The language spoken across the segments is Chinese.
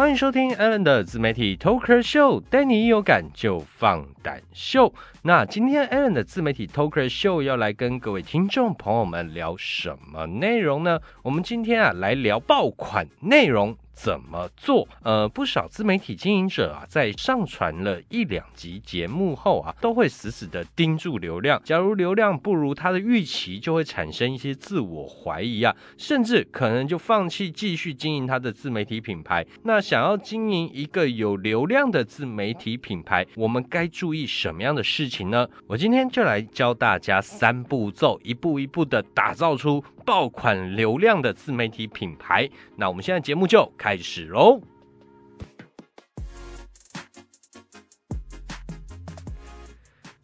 欢迎收听 Allen 的自媒体 Talker Show，带你一有感就放胆秀。那今天 Allen 的自媒体 Talker Show 要来跟各位听众朋友们聊什么内容呢？我们今天啊来聊爆款内容。怎么做？呃，不少自媒体经营者啊，在上传了一两集节目后啊，都会死死的盯住流量。假如流量不如他的预期，就会产生一些自我怀疑啊，甚至可能就放弃继续经营他的自媒体品牌。那想要经营一个有流量的自媒体品牌，我们该注意什么样的事情呢？我今天就来教大家三步骤，一步一步的打造出。爆款流量的自媒体品牌，那我们现在节目就开始喽！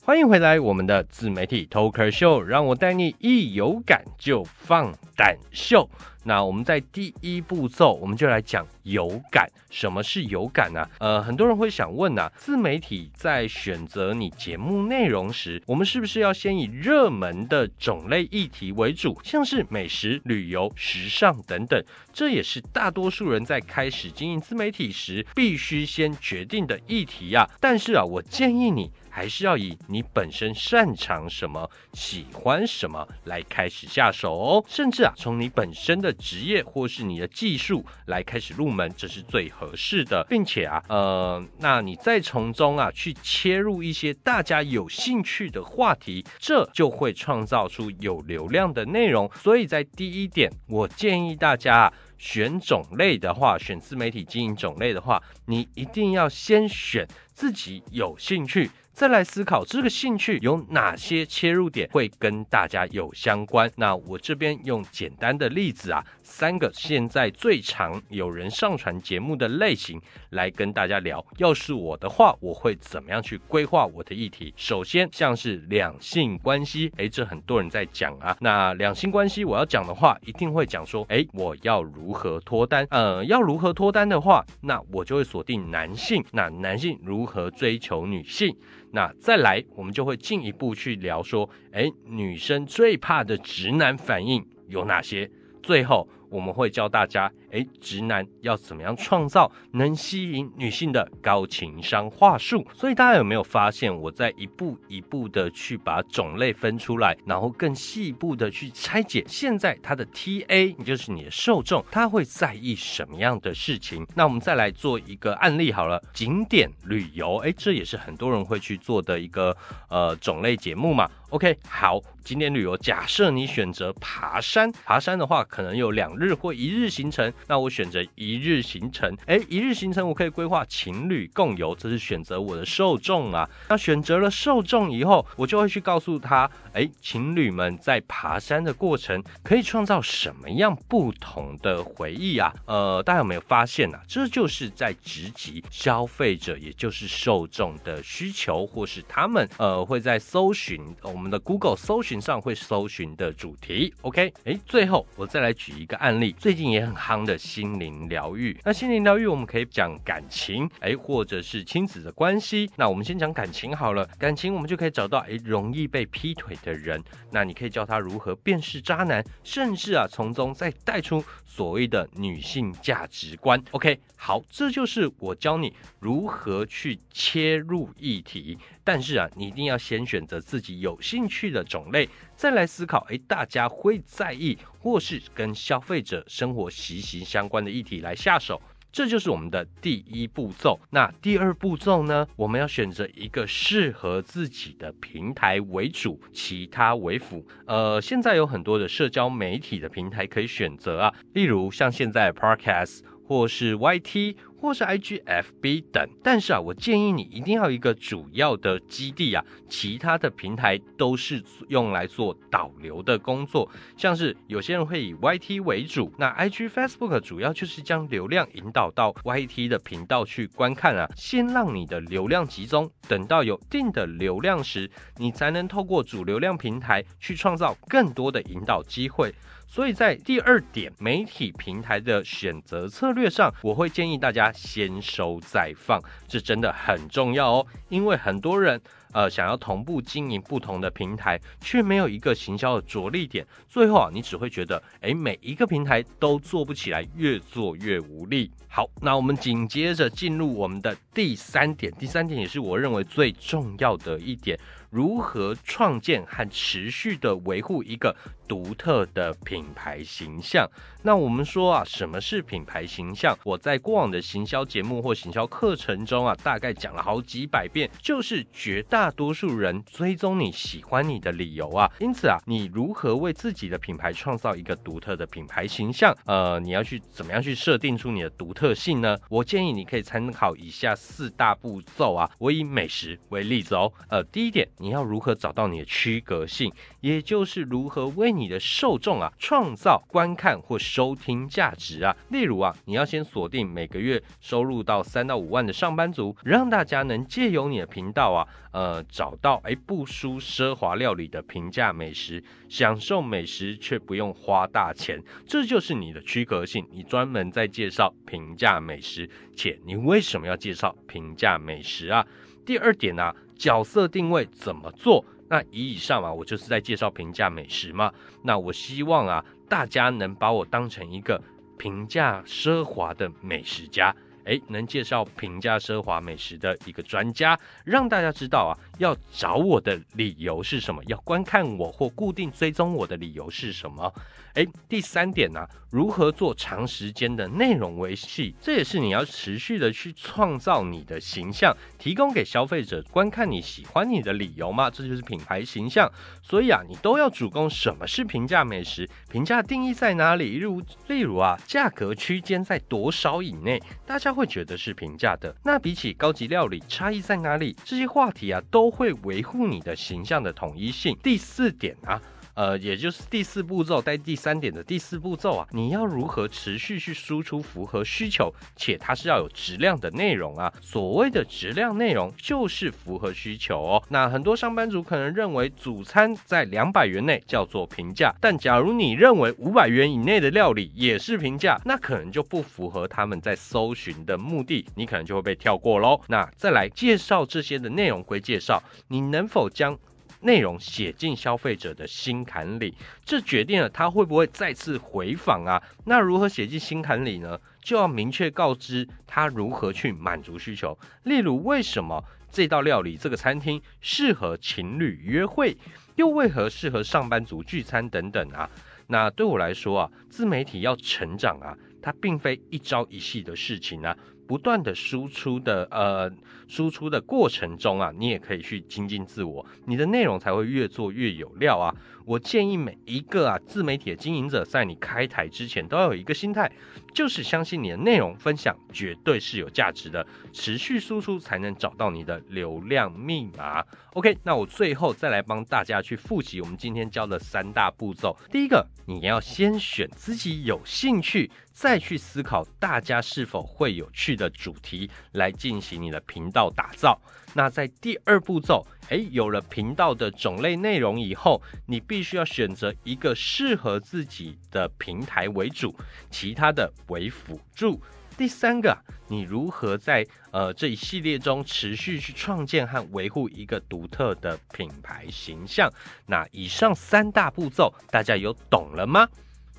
欢迎回来，我们的自媒体 Talker Show，让我带你一有感就放胆秀。那我们在第一步骤，我们就来讲有感。什么是有感呢？呃，很多人会想问呐，自媒体在选择你节目内容时，我们是不是要先以热门的种类议题为主，像是美食、旅游、时尚等等？这也是大多数人在开始经营自媒体时必须先决定的议题呀。但是啊，我建议你。还是要以你本身擅长什么、喜欢什么来开始下手哦。甚至啊，从你本身的职业或是你的技术来开始入门，这是最合适的。并且啊，呃，那你再从中啊去切入一些大家有兴趣的话题，这就会创造出有流量的内容。所以在第一点，我建议大家选种类的话，选自媒体经营种类的话，你一定要先选自己有兴趣。再来思考这个兴趣有哪些切入点会跟大家有相关？那我这边用简单的例子啊，三个现在最常有人上传节目的类型来跟大家聊。要是我的话，我会怎么样去规划我的议题？首先，像是两性关系，诶，这很多人在讲啊。那两性关系我要讲的话，一定会讲说，诶，我要如何脱单？呃，要如何脱单的话，那我就会锁定男性。那男性如何追求女性？那再来，我们就会进一步去聊说，哎，女生最怕的直男反应有哪些？最后。我们会教大家，哎，直男要怎么样创造能吸引女性的高情商话术？所以大家有没有发现，我在一步一步的去把种类分出来，然后更细部的去拆解，现在它的 TA，也就是你的受众，他会在意什么样的事情？那我们再来做一个案例好了，景点旅游，哎，这也是很多人会去做的一个呃种类节目嘛。OK，好，景点旅游，假设你选择爬山，爬山的话可能有两。日或一日行程，那我选择一日行程。哎，一日行程我可以规划情侣共游，这是选择我的受众啊。那选择了受众以后，我就会去告诉他，哎，情侣们在爬山的过程可以创造什么样不同的回忆啊？呃，大家有没有发现啊？这就是在直击消费者，也就是受众的需求，或是他们呃会在搜寻我们的 Google 搜寻上会搜寻的主题。OK，哎，最后我再来举一个案。例最近也很夯的心灵疗愈，那心灵疗愈我们可以讲感情，哎，或者是亲子的关系。那我们先讲感情好了，感情我们就可以找到哎容易被劈腿的人，那你可以教他如何辨识渣男，甚至啊从中再带出所谓的女性价值观。OK，好，这就是我教你如何去切入议题。但是啊，你一定要先选择自己有兴趣的种类，再来思考，哎，大家会在意或是跟消费者生活息息相关的议题来下手，这就是我们的第一步骤。那第二步骤呢？我们要选择一个适合自己的平台为主，其他为辅。呃，现在有很多的社交媒体的平台可以选择啊，例如像现在 Podcast 或是 YT。或是 IGFB 等，但是啊，我建议你一定要一个主要的基地啊，其他的平台都是用来做导流的工作。像是有些人会以 YT 为主，那 IG、Facebook 主要就是将流量引导到 YT 的频道去观看啊，先让你的流量集中，等到有定的流量时，你才能透过主流量平台去创造更多的引导机会。所以在第二点媒体平台的选择策略上，我会建议大家先收再放，这真的很重要哦。因为很多人，呃，想要同步经营不同的平台，却没有一个行销的着力点，最后啊，你只会觉得，哎，每一个平台都做不起来，越做越无力。好，那我们紧接着进入我们的第三点，第三点也是我认为最重要的一点。如何创建和持续的维护一个独特的品牌形象？那我们说啊，什么是品牌形象？我在过往的行销节目或行销课程中啊，大概讲了好几百遍，就是绝大大多数人追踪你喜欢你的理由啊。因此啊，你如何为自己的品牌创造一个独特的品牌形象？呃，你要去怎么样去设定出你的独特性呢？我建议你可以参考以下四大步骤啊。我以美食为例子哦。呃，第一点，你要如何找到你的区隔性，也就是如何为你的受众啊创造观看或。收听价值啊，例如啊，你要先锁定每个月收入到三到五万的上班族，让大家能借由你的频道啊，呃，找到哎不输奢华料理的平价美食，享受美食却不用花大钱，这就是你的区隔性。你专门在介绍平价美食，且你为什么要介绍平价美食啊？第二点呢，角色定位怎么做？那以以上啊，我就是在介绍平价美食嘛。那我希望啊。大家能把我当成一个平价奢华的美食家，哎，能介绍平价奢华美食的一个专家，让大家知道啊，要找我的理由是什么，要观看我或固定追踪我的理由是什么。哎，第三点呢，如何做长时间的内容维系？这也是你要持续的去创造你的形象，提供给消费者观看你喜欢你的理由嘛？这就是品牌形象。所以啊，你都要主攻什么是平价美食？平价定义在哪里？例如，例如啊，价格区间在多少以内，大家会觉得是平价的？那比起高级料理，差异在哪里？这些话题啊，都都会维护你的形象的统一性。第四点啊。呃，也就是第四步骤，在第三点的第四步骤啊，你要如何持续去输出符合需求，且它是要有质量的内容啊。所谓的质量内容就是符合需求哦。那很多上班族可能认为主餐在两百元内叫做平价，但假如你认为五百元以内的料理也是平价，那可能就不符合他们在搜寻的目的，你可能就会被跳过喽。那再来介绍这些的内容归介绍，你能否将？内容写进消费者的心坎里，这决定了他会不会再次回访啊？那如何写进心坎里呢？就要明确告知他如何去满足需求。例如，为什么这道料理、这个餐厅适合情侣约会，又为何适合上班族聚餐等等啊？那对我来说啊，自媒体要成长啊，它并非一朝一夕的事情啊。不断的输出的呃输出的过程中啊，你也可以去精进自我，你的内容才会越做越有料啊。我建议每一个啊自媒体的经营者，在你开台之前都要有一个心态，就是相信你的内容分享绝对是有价值的，持续输出才能找到你的流量密码。OK，那我最后再来帮大家去复习我们今天教的三大步骤。第一个，你要先选自己有兴趣，再去思考大家是否会有趣的主题来进行你的频道打造。那在第二步骤，诶，有了频道的种类内容以后，你必必须要选择一个适合自己的平台为主，其他的为辅助。第三个，你如何在呃这一系列中持续去创建和维护一个独特的品牌形象？那以上三大步骤，大家有懂了吗？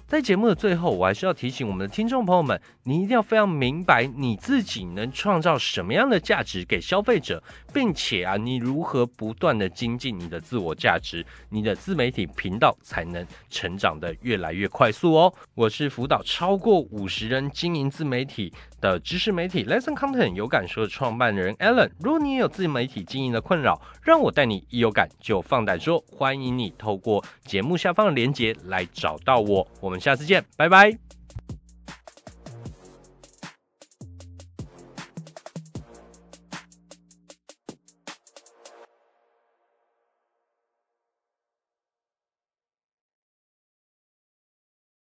在节目的最后，我还是要提醒我们的听众朋友们，你一定要非常明白你自己能创造什么样的价值给消费者，并且啊，你如何不断的精进你的自我价值，你的自媒体频道才能成长的越来越快速哦。我是辅导超过五十人经营自媒体的知识媒体 Lesson Content 有感说的创办人 Alan。如果你也有自媒体经营的困扰，让我带你一有感就放胆说，欢迎你透过节目下方的链接来找到我。我们下次见，拜拜。